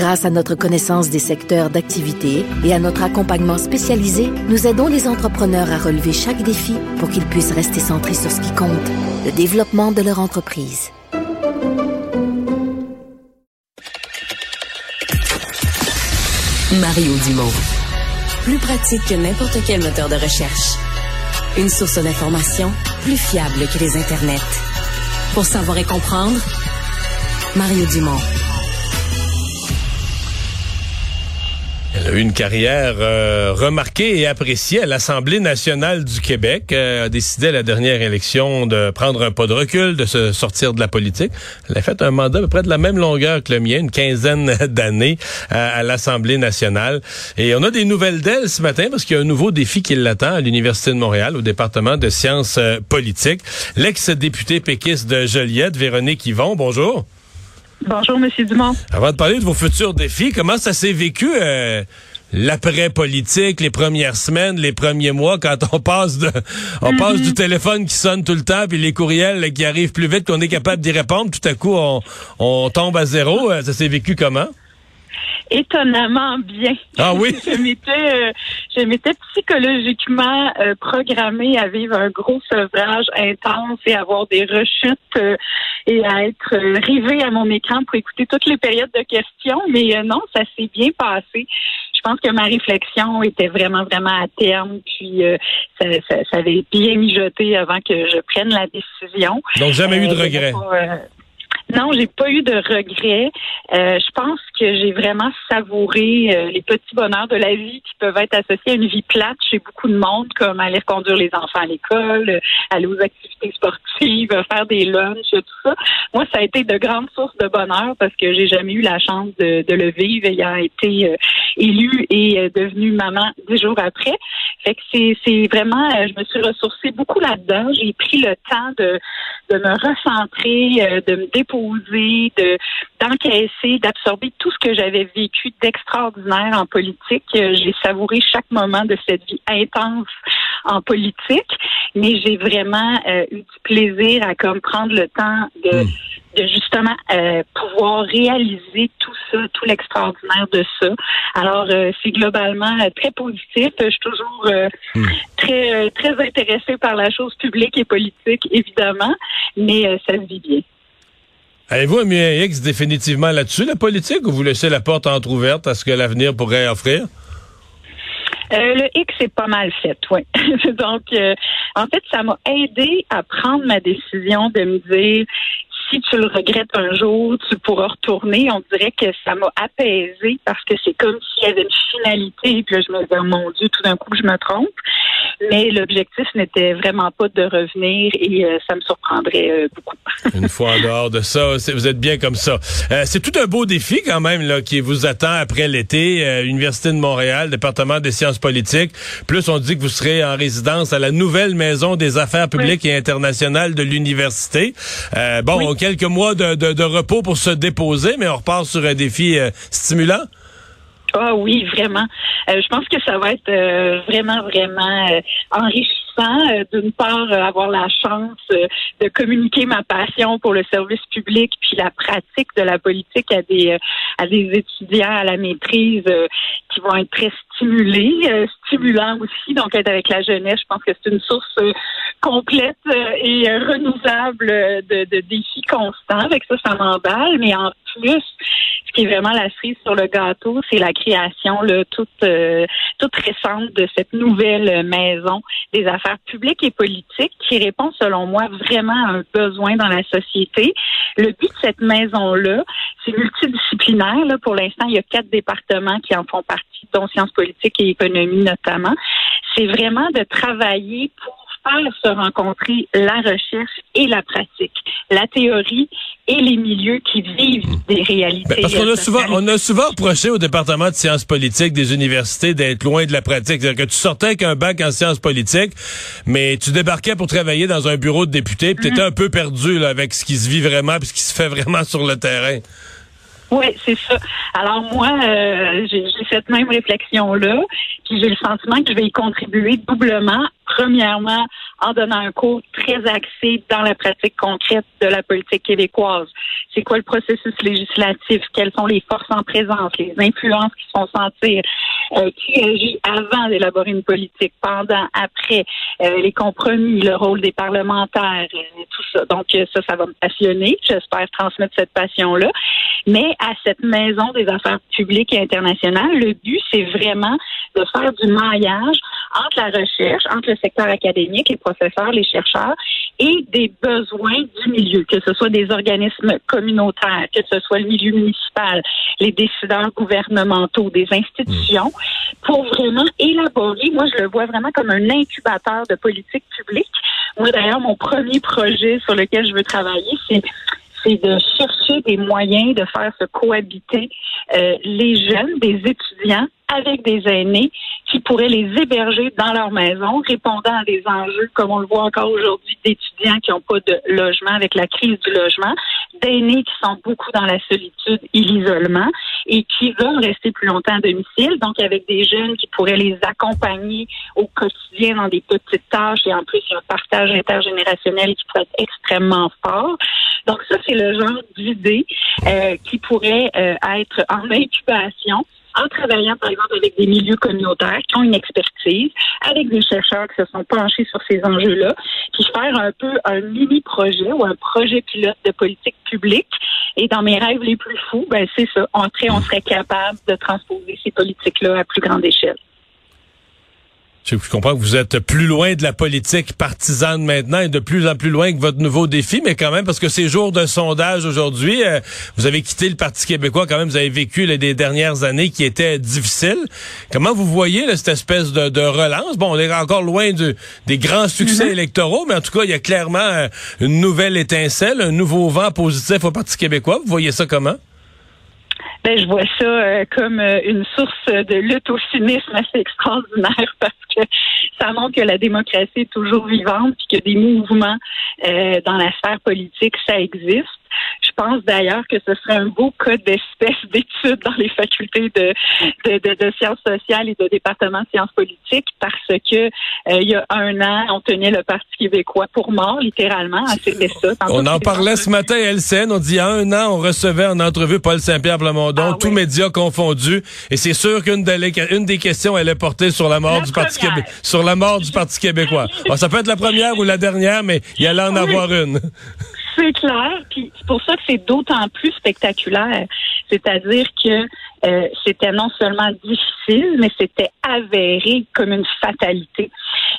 Grâce à notre connaissance des secteurs d'activité et à notre accompagnement spécialisé, nous aidons les entrepreneurs à relever chaque défi pour qu'ils puissent rester centrés sur ce qui compte, le développement de leur entreprise. Mario Dumont. Plus pratique que n'importe quel moteur de recherche. Une source d'information plus fiable que les internets. Pour savoir et comprendre, Mario Dumont. Elle a eu une carrière euh, remarquée et appréciée à l'Assemblée nationale du Québec. Euh, a décidé à la dernière élection de prendre un pas de recul, de se sortir de la politique. Elle a fait un mandat à peu près de la même longueur que le mien, une quinzaine d'années euh, à l'Assemblée nationale. Et on a des nouvelles d'elle ce matin parce qu'il y a un nouveau défi qui l'attend à l'Université de Montréal, au département de sciences politiques. L'ex-députée péquiste de Joliette, Véronique Yvon, bonjour. Bonjour, Monsieur Dumont. Avant de parler de vos futurs défis, comment ça s'est vécu euh, l'après-politique, les premières semaines, les premiers mois, quand on passe de, on passe du téléphone qui sonne tout le temps, puis les courriels qui arrivent plus vite qu'on est capable d'y répondre, tout à coup on, on tombe à zéro. Euh, ça s'est vécu comment? Étonnamment bien. Ah oui? je m'étais euh, je m'étais psychologiquement euh, programmée à vivre un gros sevrage intense et avoir des rechutes euh, et à être rivée à mon écran pour écouter toutes les périodes de questions. Mais non, ça s'est bien passé. Je pense que ma réflexion était vraiment, vraiment à terme, puis ça, ça, ça, avait bien mijoté avant que je prenne la décision. Donc, jamais eu de regrets? Non, j'ai pas eu de regrets. Euh, je pense que j'ai vraiment savouré euh, les petits bonheurs de la vie qui peuvent être associés à une vie plate chez beaucoup de monde, comme aller conduire les enfants à l'école, euh, aller aux activités sportives, faire des lunchs, tout ça. Moi, ça a été de grandes sources de bonheur parce que j'ai jamais eu la chance de, le vivre ayant été élue et devenue maman dix jours après. Fait que c'est, vraiment, je me suis ressourcée beaucoup là-dedans. J'ai pris le temps de, de me recentrer, de me déposer de d'encaisser, d'absorber tout ce que j'avais vécu d'extraordinaire en politique. Euh, j'ai savouré chaque moment de cette vie intense en politique, mais j'ai vraiment euh, eu du plaisir à comme prendre le temps de, hmm. de justement euh, pouvoir réaliser tout ça, tout l'extraordinaire de ça. Alors c'est globalement très positif. Je suis toujours hmm. très très intéressée par la chose publique et politique évidemment, mais ça se vit bien. Avez-vous mis un X définitivement là-dessus, la politique, ou vous laissez la porte entrouverte à ce que l'avenir pourrait offrir? Euh, le X est pas mal fait, oui. Donc, euh, en fait, ça m'a aidé à prendre ma décision de me dire si tu le regrettes un jour, tu pourras retourner. On dirait que ça m'a apaisé parce que c'est comme s'il y avait une finalité. Puis là, je me disais, oh mon Dieu, tout d'un coup, je me trompe. Mais l'objectif n'était vraiment pas de revenir et euh, ça me surprendrait euh, beaucoup. Une fois en dehors de ça, vous êtes bien comme ça. Euh, c'est tout un beau défi quand même là qui vous attend après l'été. Université de Montréal, département des sciences politiques. Plus on dit que vous serez en résidence à la nouvelle maison des affaires publiques et internationales de l'université. bon, quelques mois de, de, repos pour se déposer, mais on repart sur un défi stimulant? Ah oui, vraiment. Euh, je pense que ça va être euh, vraiment, vraiment euh, enrichissant. D'une part, avoir la chance de communiquer ma passion pour le service public puis la pratique de la politique à des à des étudiants à la maîtrise qui vont être très stimulés, stimulants aussi. Donc, être avec la jeunesse, je pense que c'est une source complète et renouvelable de, de défis constants. Avec ça, ça m'emballe. Mais en plus, ce qui est vraiment la cerise sur le gâteau, c'est la création là, toute, euh, toute récente de cette nouvelle maison des affaires publiques et politiques qui répond, selon moi, vraiment à un besoin dans la société. Le but de cette maison-là, c'est multidisciplinaire. Là. Pour l'instant, il y a quatre départements qui en font partie, dont sciences politiques et économie notamment. C'est vraiment de travailler pour faire se rencontrer la recherche et la pratique, la théorie et les milieux qui vivent des réalités. Ben, parce qu'on a souvent, on a souvent reproché au département de sciences politiques des universités d'être loin de la pratique. C'est-à-dire que tu sortais avec un bac en sciences politiques, mais tu débarquais pour travailler dans un bureau de député, puis mm-hmm. un peu perdu là, avec ce qui se vit vraiment, puis ce qui se fait vraiment sur le terrain. Oui, c'est ça. Alors moi, euh, j'ai cette même réflexion-là, puis j'ai le sentiment que je vais y contribuer doublement. Premièrement, en donnant un cours très axé dans la pratique concrète de la politique québécoise. C'est quoi le processus législatif? Quelles sont les forces en présence, les influences qui se font sentir? Euh, qui agit avant d'élaborer une politique, pendant, après, euh, les compromis, le rôle des parlementaires, euh, tout ça. Donc ça, ça va me passionner. J'espère transmettre cette passion-là. Mais à cette maison des affaires publiques et internationales, le but, c'est vraiment de faire du maillage entre la recherche, entre le secteur académique, les professeurs, les chercheurs, et des besoins du milieu, que ce soit des organismes communautaires, que ce soit le milieu municipal, les décideurs gouvernementaux, des institutions, pour vraiment élaborer, moi je le vois vraiment comme un incubateur de politique publique. Moi d'ailleurs, mon premier projet sur lequel je veux travailler, c'est c'est de chercher des moyens de faire se cohabiter euh, les jeunes, des étudiants avec des aînés qui pourraient les héberger dans leur maison, répondant à des enjeux, comme on le voit encore aujourd'hui, d'étudiants qui n'ont pas de logement avec la crise du logement, d'aînés qui sont beaucoup dans la solitude et l'isolement et qui veulent rester plus longtemps à domicile, donc avec des jeunes qui pourraient les accompagner au quotidien dans des petites tâches et en plus il y a un partage intergénérationnel qui pourrait être extrêmement fort. Donc ça, c'est le genre d'idée euh, qui pourrait euh, être en incubation en travaillant, par exemple, avec des milieux communautaires qui ont une expertise, avec des chercheurs qui se sont penchés sur ces enjeux-là, puis faire un peu un mini-projet ou un projet pilote de politique publique. Et dans mes rêves les plus fous, ben c'est ça. on serait capable de transposer ces politiques-là à plus grande échelle. Je comprends que vous êtes plus loin de la politique partisane maintenant et de plus en plus loin que votre nouveau défi, mais quand même, parce que ces jours de sondage aujourd'hui, euh, vous avez quitté le Parti québécois, quand même, vous avez vécu les dernières années qui étaient difficiles. Comment vous voyez cette espèce de, relance? Bon, on est encore loin des grands succès mm-hmm. électoraux, mais en tout cas, il y a clairement euh, une nouvelle étincelle, un nouveau vent positif au Parti québécois. Vous voyez ça comment? Ben, je vois ça euh, comme euh, une source de lutte au cynisme assez extraordinaire parce que ça montre que la démocratie est toujours vivante et que des mouvements euh, dans la sphère politique, ça existe. Je pense d'ailleurs que ce serait un beau cas d'espèce d'études dans les facultés de, de, de, sciences sociales et de département de sciences politiques parce que euh, il y a un an, on tenait le Parti québécois pour mort, littéralement. Ah, c'était ça. on en parlait ce matin à LCN. On dit il y a un an, on recevait en entrevue Paul Saint-Pierre Plamondon, ah tous médias confondus. Et c'est sûr qu'une des, une des questions, elle est portée sur la mort du Parti québécois. Sur la mort du Parti québécois. ça peut être la première ou la dernière, mais il y allait en avoir une. C'est clair, puis c'est pour ça que c'est d'autant plus spectaculaire. C'est-à-dire que euh, c'était non seulement difficile, mais c'était avéré comme une fatalité.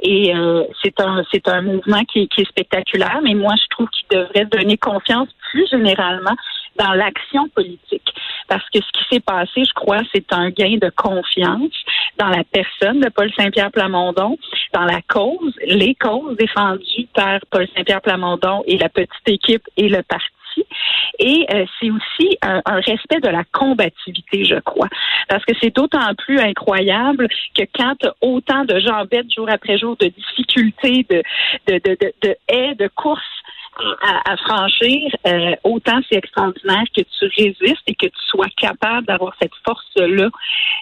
Et euh, c'est un c'est un mouvement qui, qui, est spectaculaire, mais moi je trouve qu'il devrait donner confiance plus généralement dans l'action politique. Parce que ce qui s'est passé, je crois, c'est un gain de confiance dans la personne de Paul Saint-Pierre Plamondon, dans la cause, les causes défendues par Paul Saint-Pierre Plamondon et la petite équipe et le parti. Et euh, c'est aussi un, respect de la combativité, je crois. Parce que c'est d'autant plus incroyable que quand autant de gens bêtes jour après jour, de difficultés, de, de, de, de, de haies, de courses à, franchir, euh, autant c'est extraordinaire que tu résistes et que tu sois capable d'avoir cette force-là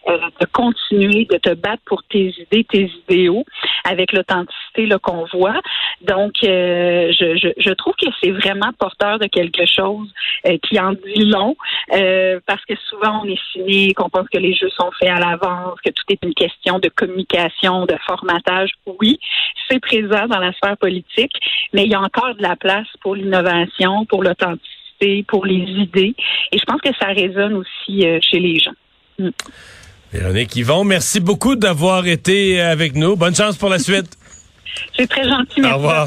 euh, de continuer, de te battre pour tes idées, tes idéaux, avec l'authenticité qu'on voit. Donc, euh, je, je, je, trouve que c'est vraiment porteur de quelque chose qui en dit long, parce que souvent on est cynique, on pense que les jeux sont faits à l'avance, que tout est une question de communication, de formatage. Oui, c'est présent dans la sphère politique, mais il y a encore de la place pour l'innovation, pour l'authenticité, pour les idées. Et je pense que ça résonne aussi euh, chez les gens. Mm. Véronique Yvon, merci beaucoup d'avoir été avec nous. Bonne chance pour la suite. C'est très gentil. Merci revoir.